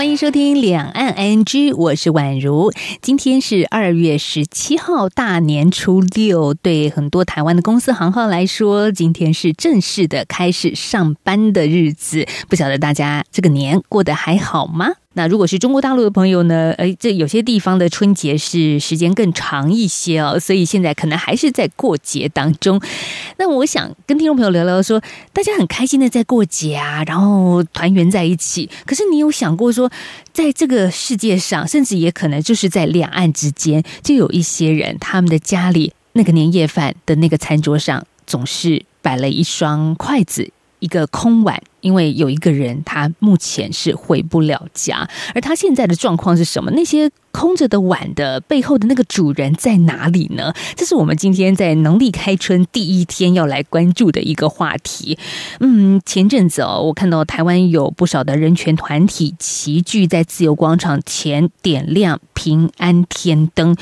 欢迎收听《两岸 ING》，我是宛如。今天是二月十七号，大年初六。对很多台湾的公司行号来说，今天是正式的开始上班的日子。不晓得大家这个年过得还好吗？那如果是中国大陆的朋友呢？哎，这有些地方的春节是时间更长一些哦，所以现在可能还是在过节当中。那我想跟听众朋友聊聊，说大家很开心的在过节啊，然后团圆在一起。可是你有想过说，在这个世界上，甚至也可能就是在两岸之间，就有一些人，他们的家里那个年夜饭的那个餐桌上，总是摆了一双筷子。一个空碗，因为有一个人他目前是回不了家，而他现在的状况是什么？那些空着的碗的背后的那个主人在哪里呢？这是我们今天在农历开春第一天要来关注的一个话题。嗯，前阵子哦，我看到台湾有不少的人权团体齐聚在自由广场前点亮平安天灯，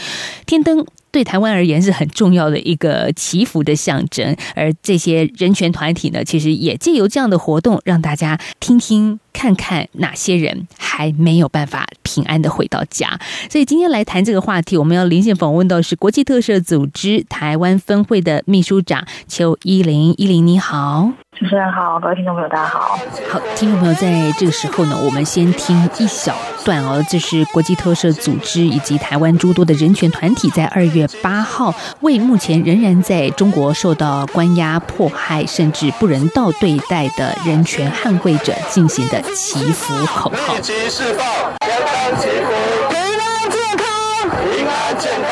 天灯。对台湾而言是很重要的一个祈福的象征，而这些人权团体呢，其实也借由这样的活动，让大家听听看看哪些人还没有办法平安的回到家。所以今天来谈这个话题，我们要连线访问到是国际特赦组织台湾分会的秘书长邱依林，依林你好。主持人好，各位听众朋友，大家好。好，听众朋友，在这个时候呢，我们先听一小段哦，这是国际特赦组织以及台湾诸多的人权团体在二月八号为目前仍然在中国受到关押、迫害甚至不人道对待的人权捍卫者进行的祈福口号。立即释放，平安健康，平安健康。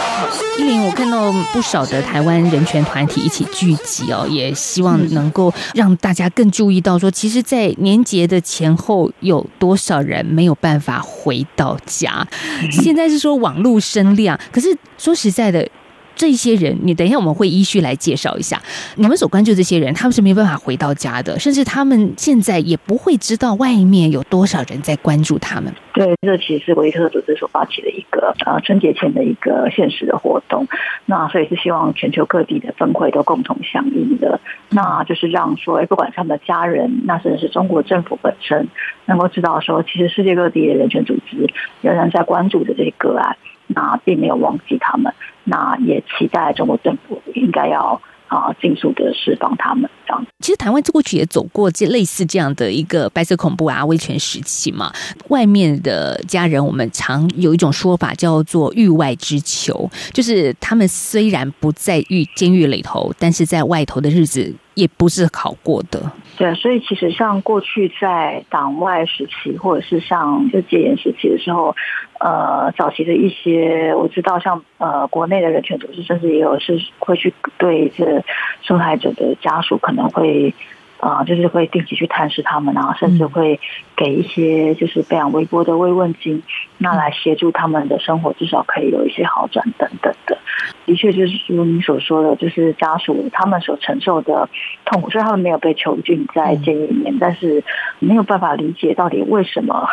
依林，我看到不少的台湾人权团体一起聚集哦，也希望能够让大家更注意到，说其实，在年节的前后，有多少人没有办法回到家。现在是说网络声量，可是说实在的。这些人，你等一下我们会依序来介绍一下。你们所关注这些人，他们是没办法回到家的，甚至他们现在也不会知道外面有多少人在关注他们。对，这其实是维特组织所发起的一个呃春节前的一个现实的活动。那所以是希望全球各地的分会都共同响应的，那就是让说，哎，不管他们的家人，那甚至是中国政府本身，能够知道说，其实世界各地的人权组织仍然在关注的这些个案。那并没有忘记他们，那也期待中国政府应该要啊，尽速的释放他们。这样，其实台湾过去也走过这类似这样的一个白色恐怖啊、威权时期嘛。外面的家人，我们常有一种说法叫做“狱外之囚”，就是他们虽然不在狱监狱里头，但是在外头的日子也不是好过的。对，所以其实像过去在党外时期，或者是像就戒严时期的时候。呃，早期的一些我知道，像呃，国内的人权组织，甚至也有是会去对这受害者的家属，可能会啊，就是会定期去探视他们啊，甚至会给一些就是非常微薄的慰问金，那来协助他们的生活，至少可以有一些好转等等的。的确，就是如你所说的，就是家属他们所承受的痛苦，虽然他们没有被囚禁在监狱里面，但是没有办法理解到底为什么，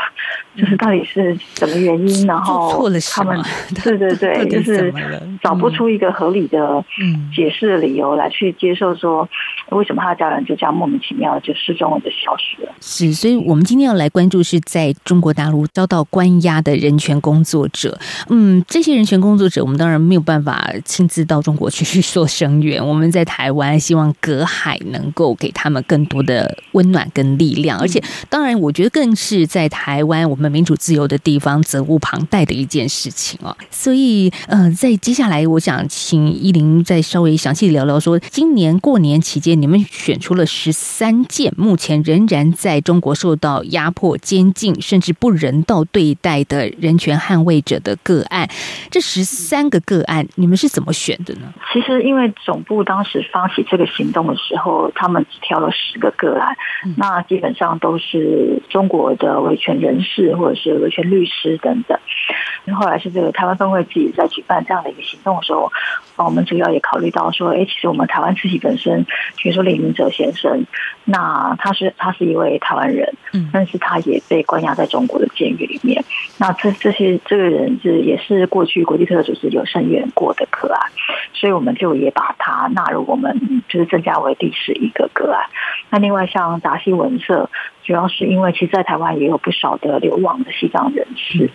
就是到底是什么原因，然后他们对对对，就是找不出一个合理的解释的理由来去接受说，为什么他的家人就这样莫名其妙就失踪了就消失了。是，所以我们今天要来关注是在中国大陆遭到关押的人权工作者。嗯，这些人权工作者，我们当然没有办法。亲自到中国去去做声援，我们在台湾希望隔海能够给他们更多的温暖跟力量，而且当然，我觉得更是在台湾我们民主自由的地方责无旁贷的一件事情哦。所以，呃，在接下来，我想请依林再稍微详细聊聊，说今年过年期间，你们选出了十三件目前仍然在中国受到压迫、监禁甚至不人道对待的人权捍卫者的个案，这十三个个案，你们是。怎么选的呢？其实，因为总部当时发起这个行动的时候，他们只挑了十个个案，那基本上都是中国的维权人士或者是维权律师等等。后来是这个台湾分会自己在举办这样的一个行动的时候，我们主要也考虑到说，哎，其实我们台湾自己本身，比如说李明哲先生，那他是他是一位台湾人，嗯，但是他也被关押在中国的监狱里面。那这这些这个人是也是过去国际特赦组织有声援过的个案，所以我们就也把他纳入我们就是增加为第十一个个案。那另外像达西文社，主要是因为其实，在台湾也有不少的流亡的西藏人士，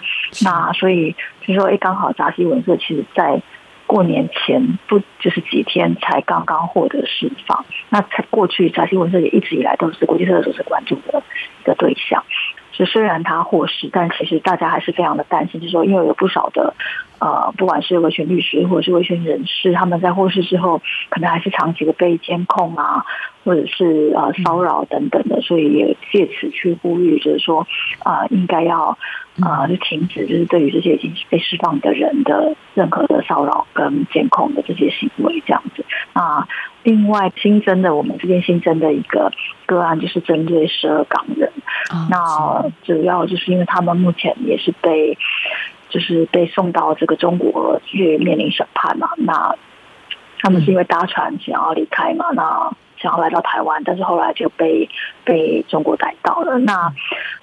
那所以就说，哎，刚好达西文社其实在。过年前不就是几天才刚刚获得释放？那才过去，扎西文社也一直以来都是国际社会所是关注的一个对象。就虽然他获释，但其实大家还是非常的担心，就是说，因为有不少的呃，不管是维权律师或者是维权人士，他们在获释之后，可能还是长期的被监控啊，或者是呃骚扰等等的，所以也借此去呼吁，就是说啊，应该要。啊，就停止，就是对于这些已经被释放的人的任何的骚扰跟监控的这些行为，这样子。那另外新增的，我们这边新增的一个个案，就是针对十二港人。那主要就是因为他们目前也是被，就是被送到这个中国去面临审判嘛。那他们是因为搭船想要离开嘛？那想要来到台湾，但是后来就被被中国逮到了。那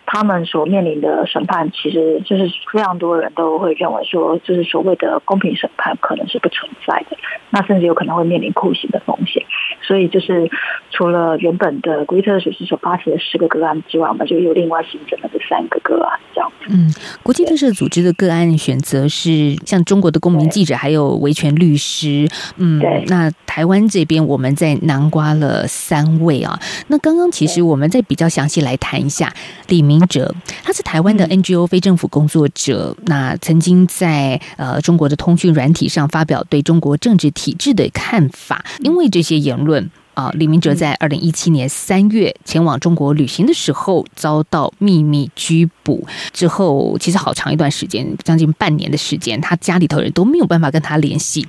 他们所面临的审判，其实就是非常多人都会认为说，就是所谓的公平审判可能是不存在的，那甚至有可能会面临酷刑的风险。所以，就是除了原本的国际特赦组织所发起的十个个案之外，我们就又另外新增了这三个个案，这样。嗯，国际特赦组织的个案选择是像中国的公民记者，还有维权律师。嗯，对。那台湾这边，我们在南瓜了三位啊。那刚刚其实我们再比较详细来谈一下李明。明哲，他是台湾的 NGO 非政府工作者，那曾经在呃中国的通讯软体上发表对中国政治体制的看法，因为这些言论。啊，李明哲在二零一七年三月前往中国旅行的时候遭到秘密拘捕之后，其实好长一段时间，将近半年的时间，他家里头人都没有办法跟他联系。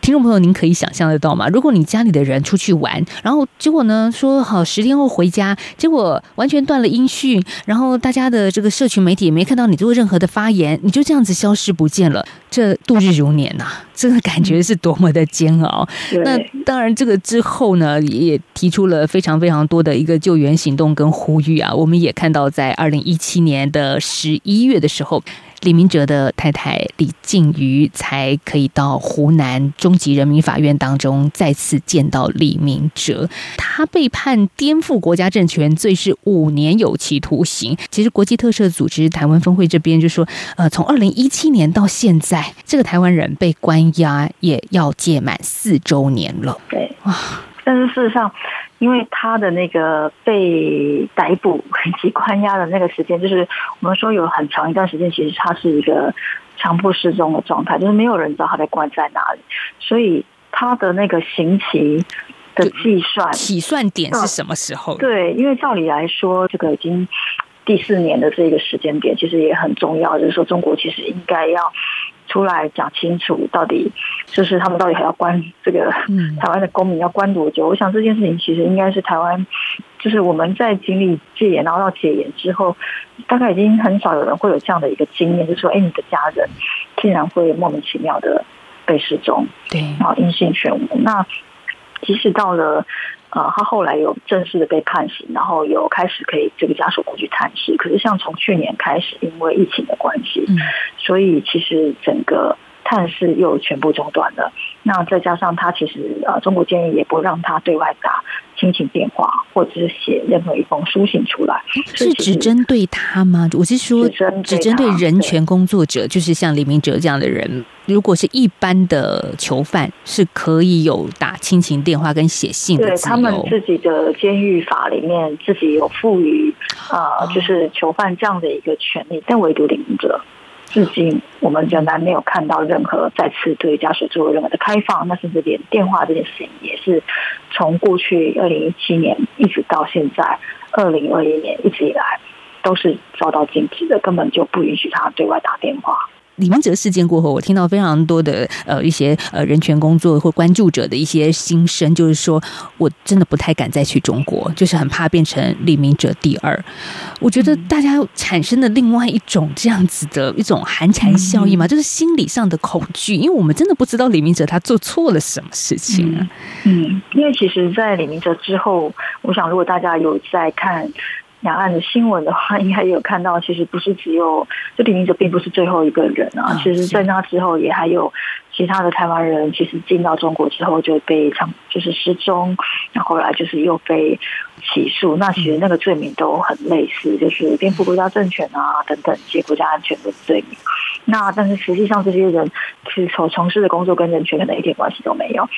听众朋友，您可以想象得到吗？如果你家里的人出去玩，然后结果呢说好十天后回家，结果完全断了音讯，然后大家的这个社群媒体也没看到你做任何的发言，你就这样子消失不见了，这度日如年呐，这个感觉是多么的煎熬。那当然，这个之后呢？也提出了非常非常多的一个救援行动跟呼吁啊！我们也看到，在二零一七年的十一月的时候。李明哲的太太李静瑜才可以到湖南中级人民法院当中再次见到李明哲。他被判颠覆国家政权罪是五年有期徒刑。其实国际特赦组织台湾分会这边就说，呃，从二零一七年到现在，这个台湾人被关押也要届满四周年了。对，哇！但是事实上。因为他的那个被逮捕以及关押的那个时间，就是我们说有很长一段时间，其实他是一个强迫失踪的状态，就是没有人知道他被关在哪里，所以他的那个刑期的计算起算点是什么时候？对，因为照理来说，这个已经第四年的这个时间点，其实也很重要，就是说中国其实应该要。出来讲清楚，到底就是他们到底还要关这个台湾的公民要关多久？我想这件事情其实应该是台湾，就是我们在经历戒严，然后到解严之后，大概已经很少有人会有这样的一个经验，就是说，哎，你的家人竟然会莫名其妙的被失踪，对，然后音信全无。那即使到了。呃，他后来有正式的被判刑，然后有开始可以这个家属过去探视。可是像从去年开始，因为疫情的关系，所以其实整个探视又全部中断了。那再加上他其实呃，中国建议也不让他对外打。亲情电话，或者是写任何一封书信出来，是只针对他吗？我是说，只针对人权工作者，就是像李明哲这样的人。如果是一般的囚犯，是可以有打亲情电话跟写信的对他们自己的监狱法里面自己有赋予啊，就是囚犯这样的一个权利，但唯独李明哲。至今，我们仍然没有看到任何再次对家属做任何的开放。那甚至连电话这件事情，也是从过去二零一七年一直到现在二零二一年一直以来，都是遭到禁止的，根本就不允许他对外打电话。李明哲事件过后，我听到非常多的呃一些呃人权工作或关注者的一些心声，就是说我真的不太敢再去中国，就是很怕变成李明哲第二。我觉得大家产生的另外一种这样子的一种寒蝉效应嘛，就是心理上的恐惧，因为我们真的不知道李明哲他做错了什么事情啊。嗯，因为其实，在李明哲之后，我想如果大家有在看。两岸的新闻的话，应该也有看到，其实不是只有就李明哲并不是最后一个人啊，其实在那之后也还有其他的台湾人，其实进到中国之后就被长就是失踪，然后来就是又被起诉，那其实那个罪名都很类似，就是颠覆国家政权啊等等一些国家安全的罪名。那但是实际上这些人其实从从事的工作跟人权可能一点关系都没有，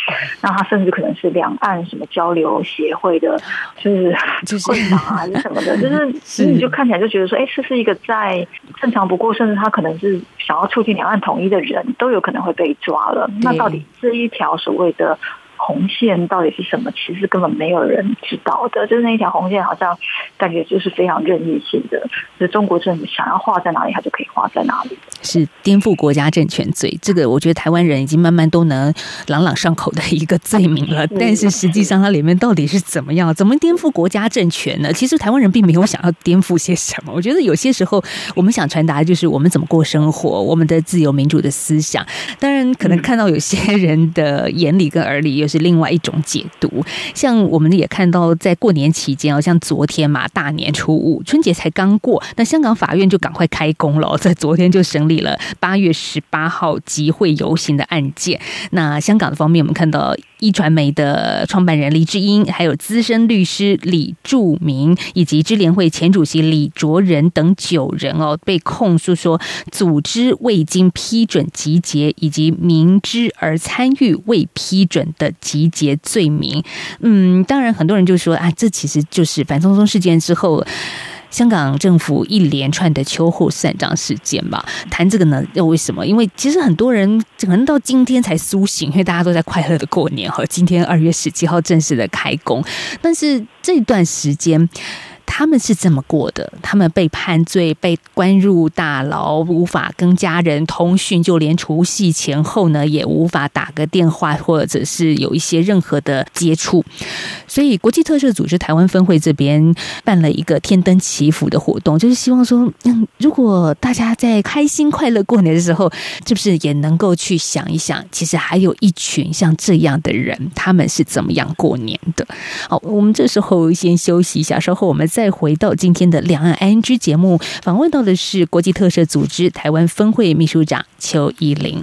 那他甚至可能是两岸什么交流协会的，就是会长啊还是什么的。就是 你就看起来就觉得说，哎，这是一个再正常不过，甚至他可能是想要促进两岸统一的人，都有可能会被抓了。那到底这一条所谓的？红线到底是什么？其实根本没有人知道的。就是那一条红线，好像感觉就是非常任意性的，就是中国政府想要画在哪里，它就可以画在哪里。是颠覆国家政权罪，这个我觉得台湾人已经慢慢都能朗朗上口的一个罪名了。但是实际上它里面到底是怎么样？怎么颠覆国家政权呢？其实台湾人并没有想要颠覆些什么。我觉得有些时候我们想传达的就是我们怎么过生活，我们的自由民主的思想。当然，可能看到有些人的眼里跟耳里又另外一种解读。像我们也看到，在过年期间，啊像昨天嘛，大年初五，春节才刚过，那香港法院就赶快开工了，在昨天就审理了八月十八号集会游行的案件。那香港的方面，我们看到。一传媒的创办人黎智英，还有资深律师李柱明，以及支联会前主席李卓人等九人哦，被控诉说组织未经批准集结，以及明知而参与未批准的集结罪名。嗯，当然很多人就说啊，这其实就是反送中事件之后。香港政府一连串的秋后算账事件吧，谈这个呢？又为什么？因为其实很多人可能到今天才苏醒，因为大家都在快乐的过年哈今天二月十七号正式的开工，但是这段时间。他们是这么过的，他们被判罪，被关入大牢，无法跟家人通讯，就连除夕前后呢，也无法打个电话，或者是有一些任何的接触。所以，国际特赦组织台湾分会这边办了一个天灯祈福的活动，就是希望说，嗯，如果大家在开心快乐过年的时候，是不是也能够去想一想，其实还有一群像这样的人，他们是怎么样过年的？好，我们这时候先休息一下，稍后我们。再回到今天的两岸 ING 节目，访问到的是国际特赦组织台湾分会秘书长邱依玲。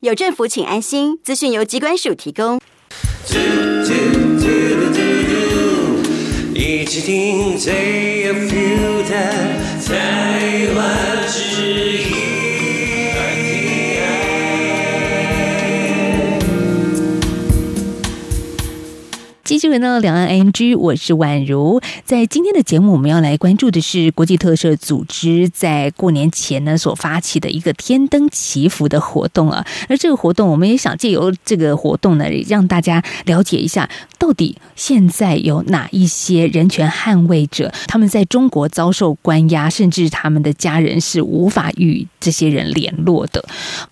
有政府，请安心。资讯由机关署提供。嘟嘟嘟嘟嘟嘟一起听最有 feel 的台湾之音。新闻呢两岸 ING，我是宛如。在今天的节目，我们要来关注的是国际特赦组织在过年前呢所发起的一个天灯祈福的活动啊。而这个活动，我们也想借由这个活动呢，让大家了解一下，到底现在有哪一些人权捍卫者，他们在中国遭受关押，甚至他们的家人是无法与这些人联络的。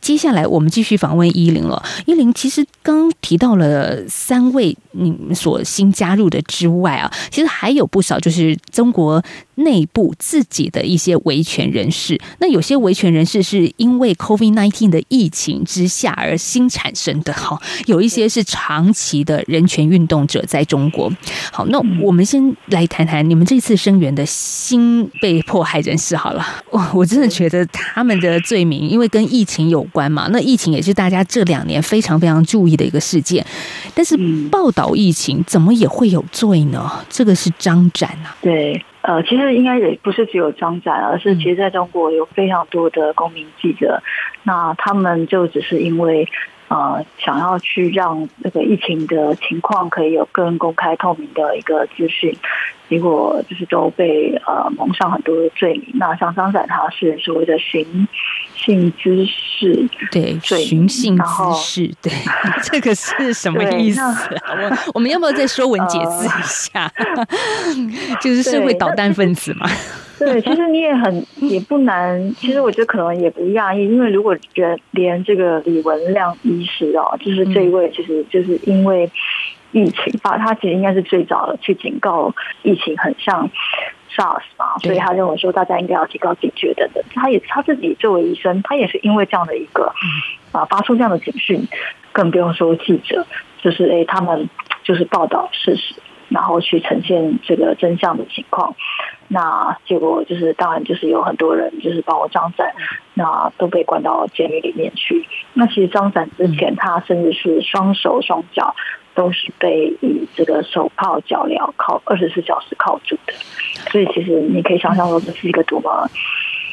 接下来，我们继续访问依林了。依林其实刚提到了三位，你所我新加入的之外啊，其实还有不少，就是中国。内部自己的一些维权人士，那有些维权人士是因为 COVID-19 的疫情之下而新产生的哈，有一些是长期的人权运动者在中国。好，那我们先来谈谈你们这次声援的新被迫害人士好了。哇，我真的觉得他们的罪名因为跟疫情有关嘛，那疫情也是大家这两年非常非常注意的一个事件。但是报道疫情怎么也会有罪呢？这个是张展啊，对。呃，其实应该也不是只有张展，而是其实在中国有非常多的公民记者，那他们就只是因为呃想要去让那个疫情的情况可以有更公开透明的一个资讯，结果就是都被呃蒙上很多的罪名。那像张展他是所谓的寻衅滋事，对，罪寻衅然后滋事，对，这个是什么意思啊？我我们要不要再说文解字一下？就是社会对导弹分子嘛。对，其实你也很也不难，其实我觉得可能也不讶异，因为如果连连这个李文亮医师哦，就是这一位，其实就是因为疫情吧，他其实应该是最早的去警告疫情很像 SARS 嘛，所以他认为说大家应该要提高警觉等等。他也他自己作为医生，他也是因为这样的一个啊发出这样的警讯，更不用说记者，就是诶他们就是报道事实。然后去呈现这个真相的情况，那结果就是，当然就是有很多人，就是包括张展，那都被关到监狱里面去。那其实张展之前，他甚至是双手双脚都是被以这个手铐脚镣铐二十四小时铐住的，所以其实你可以想象说，这是一个多么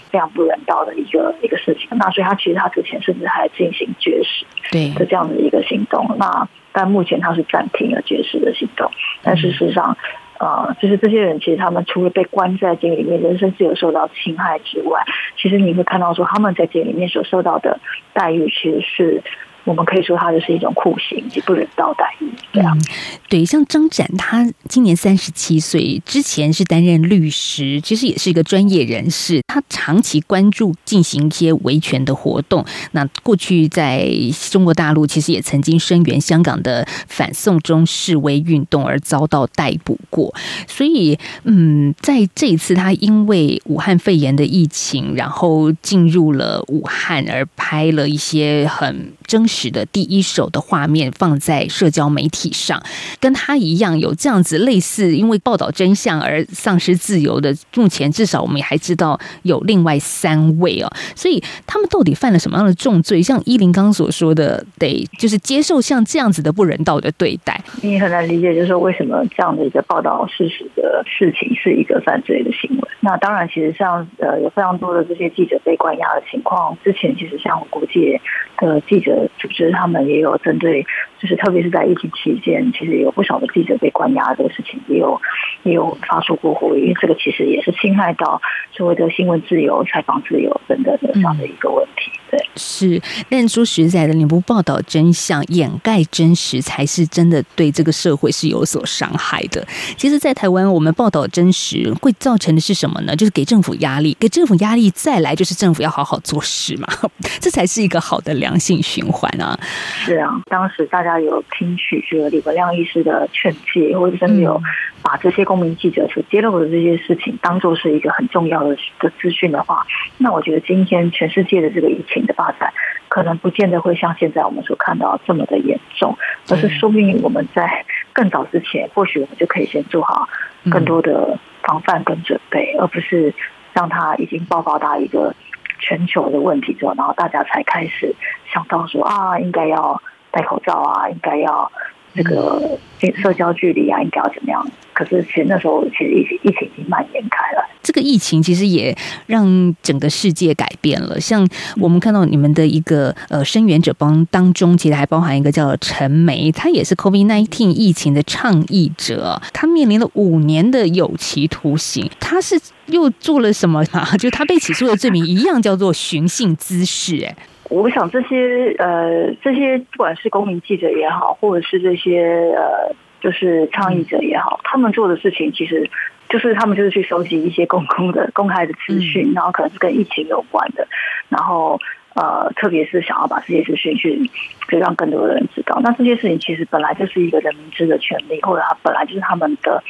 非常不人道的一个一个事情。那所以他其实他之前甚至还进行绝食，对的这样的一个行动。那但目前他是暂停了绝食的行动，但事实上，呃，就是这些人其实他们除了被关在监狱里面，人身自由受到侵害之外，其实你会看到说他们在监狱里面所受到的待遇，其实是我们可以说它就是一种酷刑及不人道待遇，对啊。嗯，对，像张展，他今年三十七岁，之前是担任律师，其实也是一个专业人士。他长期关注进行一些维权的活动。那过去在中国大陆，其实也曾经声援香港的反送中示威运动而遭到逮捕过。所以，嗯，在这一次，他因为武汉肺炎的疫情，然后进入了武汉，而拍了一些很真实的第一手的画面，放在社交媒体上。跟他一样有这样子类似，因为报道真相而丧失自由的，目前至少我们也还知道有另外三位哦。所以他们到底犯了什么样的重罪？像依林刚刚所说的，得就是接受像这样子的不人道的对待。你很难理解，就是说为什么这样的一个报道事实的事情是一个犯罪的行为。那当然，其实像呃有非常多的这些记者被关押的情况，之前其实像国际的记者组织，他们也有针对，就是特别是在疫情期间，其实有不少的记者被关押这个事情，也有也有发出过呼吁，因为这个其实也是侵害到所谓的新闻自由、采访自由等等的这样的一个问题。对。是，但说实在的，你不报道真相，掩盖真实，才是真的对这个社会是有所伤害的。其实，在台湾，我们报道真实会造成的是什么呢？就是给政府压力，给政府压力，再来就是政府要好好做事嘛，这才是一个好的良性循环啊。是啊，当时大家有听取这个李文亮医师的劝诫，或者真的有把这些公民记者所揭露的这些事情当做是一个很重要的的资讯的话，那我觉得今天全世界的这个疫情的发展，可能不见得会像现在我们所看到这么的严重，而是说不定我们在更早之前，或许我们就可以先做好更多的防范跟准备，而不是让它已经爆发到一个全球的问题之后，然后大家才开始想到说啊，应该要戴口罩啊，应该要这个社交距离啊，应该要怎么样？可是其实那时候其实疫情疫情已经蔓延开了。这个疫情其实也让整个世界改变了。像我们看到你们的一个呃声援者帮当中，其实还包含一个叫陈梅，他也是 COVID-19 疫情的倡议者，他面临了五年的有期徒刑。他是又做了什么嘛？就他被起诉的罪名一样叫做寻衅滋事。哎，我想这些呃这些不管是公民记者也好，或者是这些呃就是倡议者也好，他们做的事情其实。就是他们就是去收集一些公共的、公开的资讯，然后可能是跟疫情有关的，然后呃，特别是想要把这些资讯去，就让更多的人知道。那这些事情其实本来就是一个人民知的权利，或者他本来就是他们的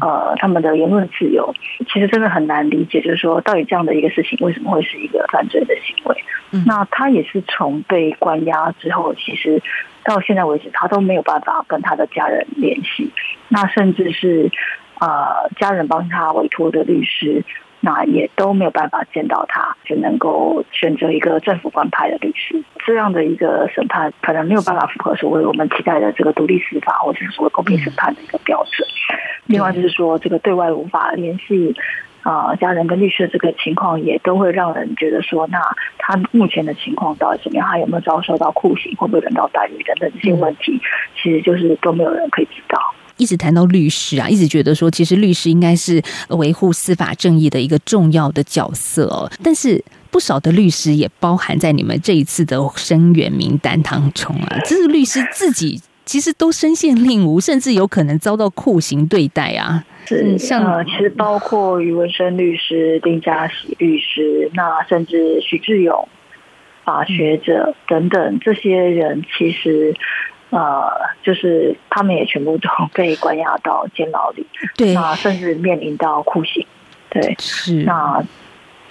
呃他们的言论自由。其实真的很难理解，就是说到底这样的一个事情为什么会是一个犯罪的行为？那他也是从被关押之后，其实到现在为止，他都没有办法跟他的家人联系，那甚至是。呃，家人帮他委托的律师，那也都没有办法见到他，只能够选择一个政府官派的律师。这样的一个审判，可能没有办法符合所谓我们期待的这个独立司法，或者是所谓公平审判的一个标准。另外就是说，这个对外无法联系呃家人跟律师的这个情况，也都会让人觉得说，那他目前的情况到底怎么样？他有没有遭受到酷刑，会不会人道待遇等等这些问题，其实就是都没有人可以知道。一直谈到律师啊，一直觉得说，其实律师应该是维护司法正义的一个重要的角色哦。但是不少的律师也包含在你们这一次的声援名单当中啊。这是律师自己其实都身陷令吾，甚至有可能遭到酷刑对待啊。是像呃，其实包括余文生律师、丁家喜律师，那甚至许志勇法学者等等这些人，其实呃，就是他们也全部都被关押到监牢里，对，那甚至面临到酷刑。对，是那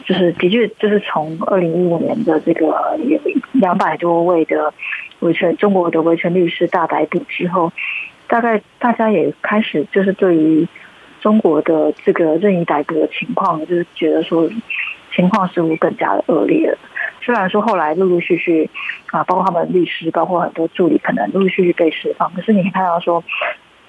就是的确就是从二零一五年的这个有两百多位的维权中国的维权律师大逮捕之后，大概大家也开始就是对于中国的这个任意逮捕的情况，就是觉得说情况似乎更加的恶劣了。虽然说后来陆陆续续啊，包括他们律师，包括很多助理，可能陆陆续续被释放，可是你可以看到说。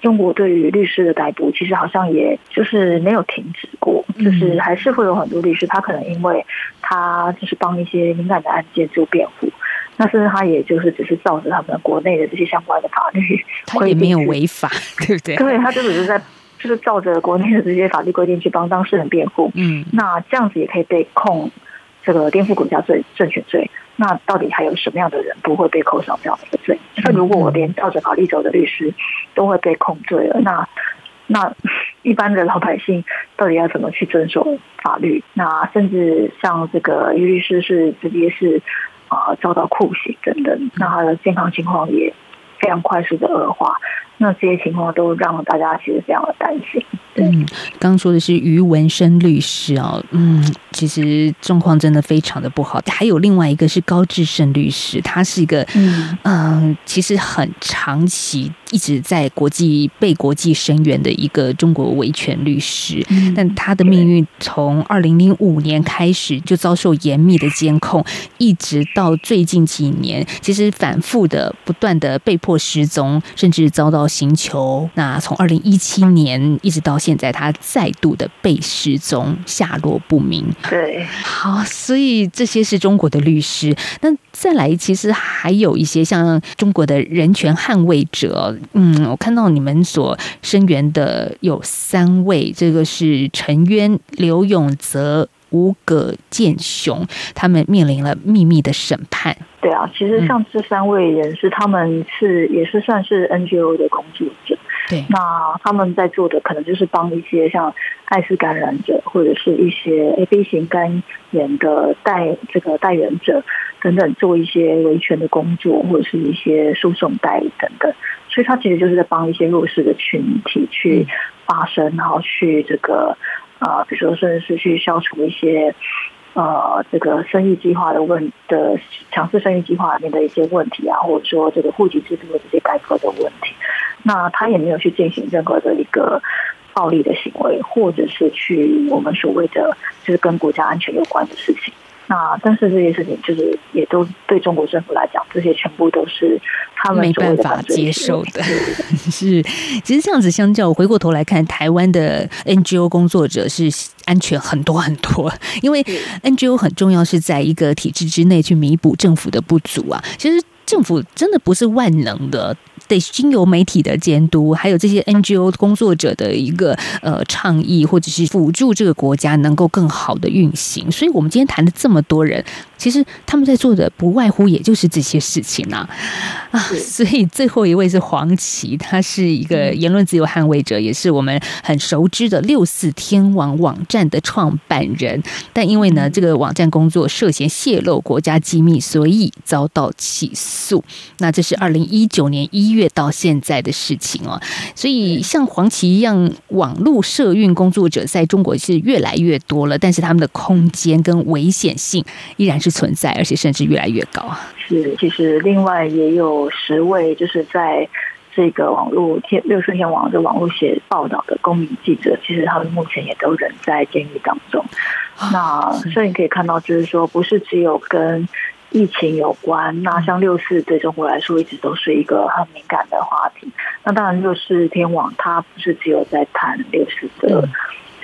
中国对于律师的逮捕，其实好像也就是没有停止过，就是还是会有很多律师，他可能因为他就是帮一些敏感的案件做辩护，那甚至他也就是只是照着他们国内的这些相关的法律，他也没有违法，对不对？对，他就只是在就是照着国内的这些法律规定去帮当事人辩护，嗯，那这样子也可以被控这个颠覆国家罪、政权罪。那到底还有什么样的人不会被扣上这样的罪？那如果我连照着法律走的律师都会被控罪了，那那 一般的老百姓到底要怎么去遵守法律？那甚至像这个于律师是直接是啊遭到酷刑等等，那他的健康情况也非常快速的恶化。那这些情况都让大家其实非常的担心。嗯，刚刚说的是于文生律师啊，嗯，其实状况真的非常的不好。还有另外一个是高志胜律师，他是一个嗯、呃其实很长期一直在国际被国际声援的一个中国维权律师，嗯但他的命运从二零零五年开始就遭受严密的监控，一直到最近几年，其实反复的不断的被迫失踪，甚至遭到刑求。那从二零一七年一直到现在，他再度的被失踪，下落不明。对，好，所以这些是中国的律师。那再来，其实还有一些像中国的人权捍卫者。嗯，我看到你们所声援的有三位，这个是陈渊、刘永泽、吴葛建雄，他们面临了秘密的审判。对啊，其实像这三位人士，他们是也是算是 NGO 的工作者。对，那他们在做的可能就是帮一些像艾滋感染者或者是一些 A B 型肝炎的代这个代言者等等做一些维权的工作，或者是一些诉讼代理等等。所以他其实就是在帮一些弱势的群体去发声，然后去这个啊，比如说甚至是去消除一些。呃，这个生育计划的问的强制生育计划里面的一些问题啊，或者说这个户籍制度的这些改革的问题，那他也没有去进行任何的一个暴力的行为，或者是去我们所谓的就是跟国家安全有关的事情。那但是这些事情就是也都对中国政府来讲，这些全部都是他们没办法接受的。是，其实这样子相较，回过头来看，台湾的 NGO 工作者是安全很多很多，因为 NGO 很重要，是在一个体制之内去弥补政府的不足啊。其实政府真的不是万能的。得经由媒体的监督，还有这些 NGO 工作者的一个呃倡议，或者是辅助这个国家能够更好的运行。所以，我们今天谈了这么多人，其实他们在做的不外乎也就是这些事情啊啊！所以最后一位是黄琦，他是一个言论自由捍卫者，也是我们很熟知的六四天网网站的创办人。但因为呢，这个网站工作涉嫌泄露国家机密，所以遭到起诉。那这是二零一九年一月到现在的事情哦。所以像黄琦一样，网络社运工作者在中国是越来越多了，但是他们的空间跟危险性依然是存在，而且甚至越来越高啊。是，其实另外也有十位，就是在这个网络天六四天网的网络写报道的公民记者，其实他们目前也都仍在监狱当中。那所以你可以看到，就是说，不是只有跟疫情有关。那像六四对中国来说，一直都是一个很敏感的话题。那当然，六四天网它不是只有在谈六四的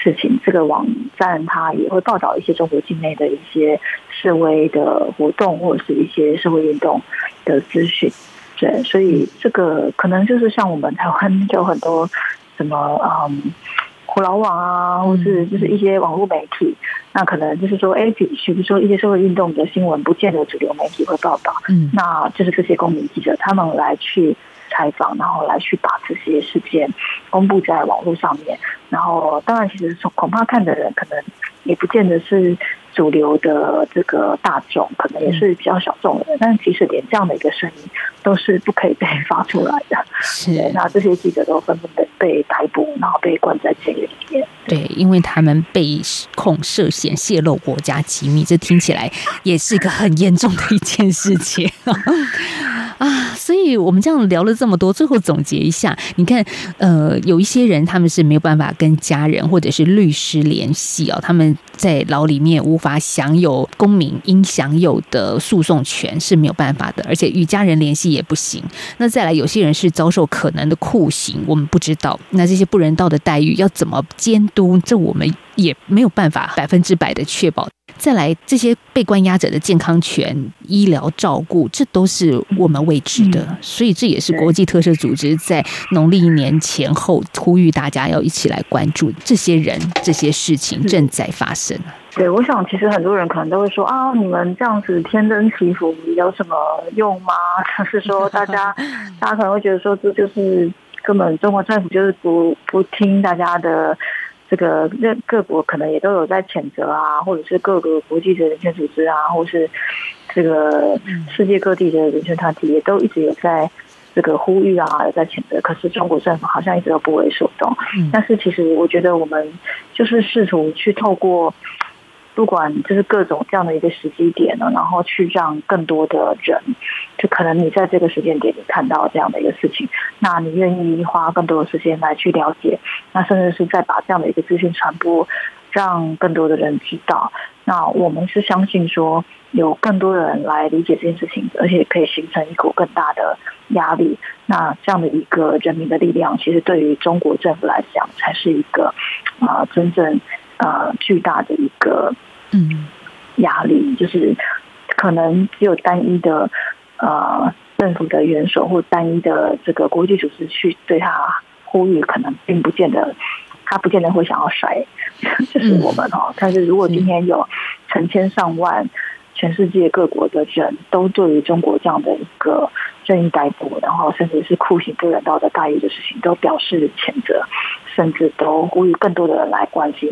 事情，这个网站它也会报道一些中国境内的一些示威的活动或者是一些社会运动的资讯。对，所以这个可能就是像我们台湾就有很多什么 嗯。虎牢网啊，或是就是一些网络媒体，那可能就是说，哎，比比如说一些社会运动的新闻，不见得主流媒体会报道，嗯，那就是这些公民记者他们来去采访，然后来去把这些事件公布在网络上面，然后当然，其实恐怕看的人可能也不见得是。主流的这个大众可能也是比较小众的，但是即使连这样的一个声音都是不可以被发出来的。是，那这些记者都纷纷被被逮捕，然后被关在监狱里面。对，因为他们被控涉嫌泄露国家机密，这听起来也是一个很严重的一件事情啊。所以我们这样聊了这么多，最后总结一下，你看，呃，有一些人他们是没有办法跟家人或者是律师联系哦，他们在牢里面无。法享有公民应享有的诉讼权是没有办法的，而且与家人联系也不行。那再来，有些人是遭受可能的酷刑，我们不知道。那这些不人道的待遇要怎么监督？这我们也没有办法百分之百的确保。再来，这些被关押者的健康权、医疗照顾，这都是我们未知的。所以，这也是国际特赦组织在农历年前后呼吁大家要一起来关注这些人、这些事情正在发生。对，我想其实很多人可能都会说啊，你们这样子天真祈福有什么用吗？就 是说，大家大家可能会觉得说，这就是根本中国政府就是不不听大家的这个，各各国可能也都有在谴责啊，或者是各个国际的人权组织啊，或是这个世界各地的人权团体也都一直有在这个呼吁啊，有在谴责。可是中国政府好像一直都不为所动。但是其实我觉得我们就是试图去透过。不管就是各种这样的一个时机点呢，然后去让更多的人，就可能你在这个时间点你看到这样的一个事情，那你愿意花更多的时间来去了解，那甚至是再把这样的一个资讯传播，让更多的人知道。那我们是相信说，有更多的人来理解这件事情，而且可以形成一股更大的压力。那这样的一个人民的力量，其实对于中国政府来讲，才是一个啊真正呃巨大的一个。嗯，压力就是可能只有单一的呃政府的元首或单一的这个国际组织去对他呼吁，可能并不见得他不见得会想要甩，就是我们哦。但是如果今天有成千上万全世界各国的人都对于中国这样的一个任意逮捕，然后甚至是酷刑不人道的待遇的事情都表示谴责，甚至都呼吁更多的人来关心。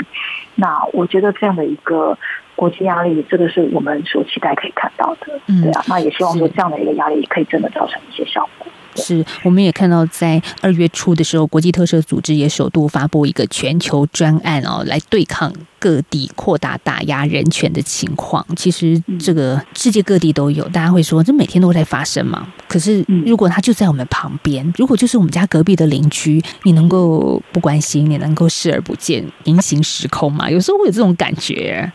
那我觉得这样的一个国际压力，这个是我们所期待可以看到的，对啊。那也希望说这样的一个压力可以真的造成一些效果。是，我们也看到，在二月初的时候，国际特赦组织也首度发布一个全球专案哦，来对抗各地扩大打压人权的情况。其实这个世界各地都有，大家会说这每天都在发生嘛？可是如果他就在我们旁边，如果就是我们家隔壁的邻居，你能够不关心，你能够视而不见，平行时空嘛？有时候会有这种感觉。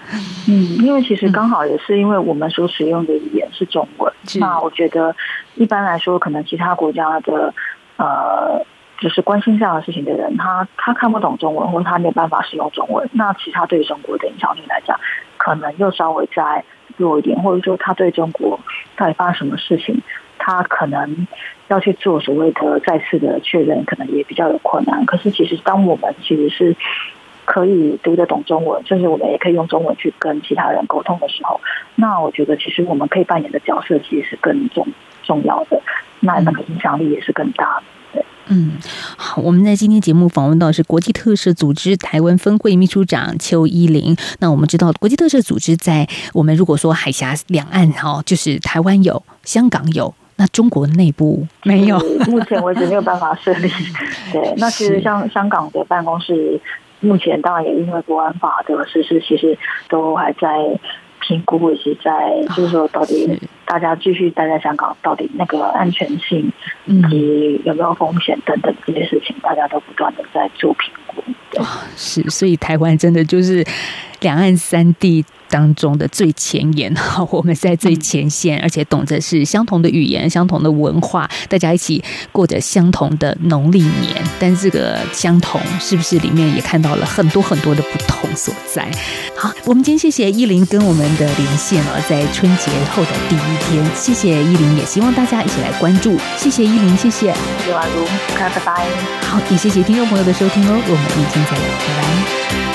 嗯，因为其实刚好也是因为我们所使用的语言是中文，那我觉得。一般来说，可能其他国家的呃，就是关心这样的事情的人，他他看不懂中文，或者他没有办法使用中文，那其他对中国的影响力来讲，可能又稍微再弱一点，或者说他对中国到底发生什么事情，他可能要去做所谓的再次的确认，可能也比较有困难。可是其实，当我们其实是可以读得懂中文，甚至我们也可以用中文去跟其他人沟通的时候，那我觉得其实我们可以扮演的角色其实是更重。重要的，那那个影响力也是更大的。对，嗯，好，我们在今天节目访问到是国际特赦组织台湾分会秘书长邱依林。那我们知道，国际特赦组织在我们如果说海峡两岸哈，就是台湾有，香港有，那中国内部 没有，目前为止没有办法设立。对，那其实像 香港的办公室，目前当然也因为国安法的实施，其实都还在。评估以及在，就是说，到底大家继续待在香港，到底那个安全性以及有没有风险等等这些事情，大家都不断的在做评估。是，所以台湾真的就是两岸三地。当中的最前沿，哈，我们在最前线，而且懂得是相同的语言、相同的文化，大家一起过着相同的农历年。但这个相同，是不是里面也看到了很多很多的不同所在？好，我们今天谢谢依林跟我们的连线了，在春节后的第一天，谢谢依林，也希望大家一起来关注。谢谢依林，谢谢。谢谢宛如，拜拜。好，也谢谢听众朋友的收听哦，我们明天再聊，拜拜。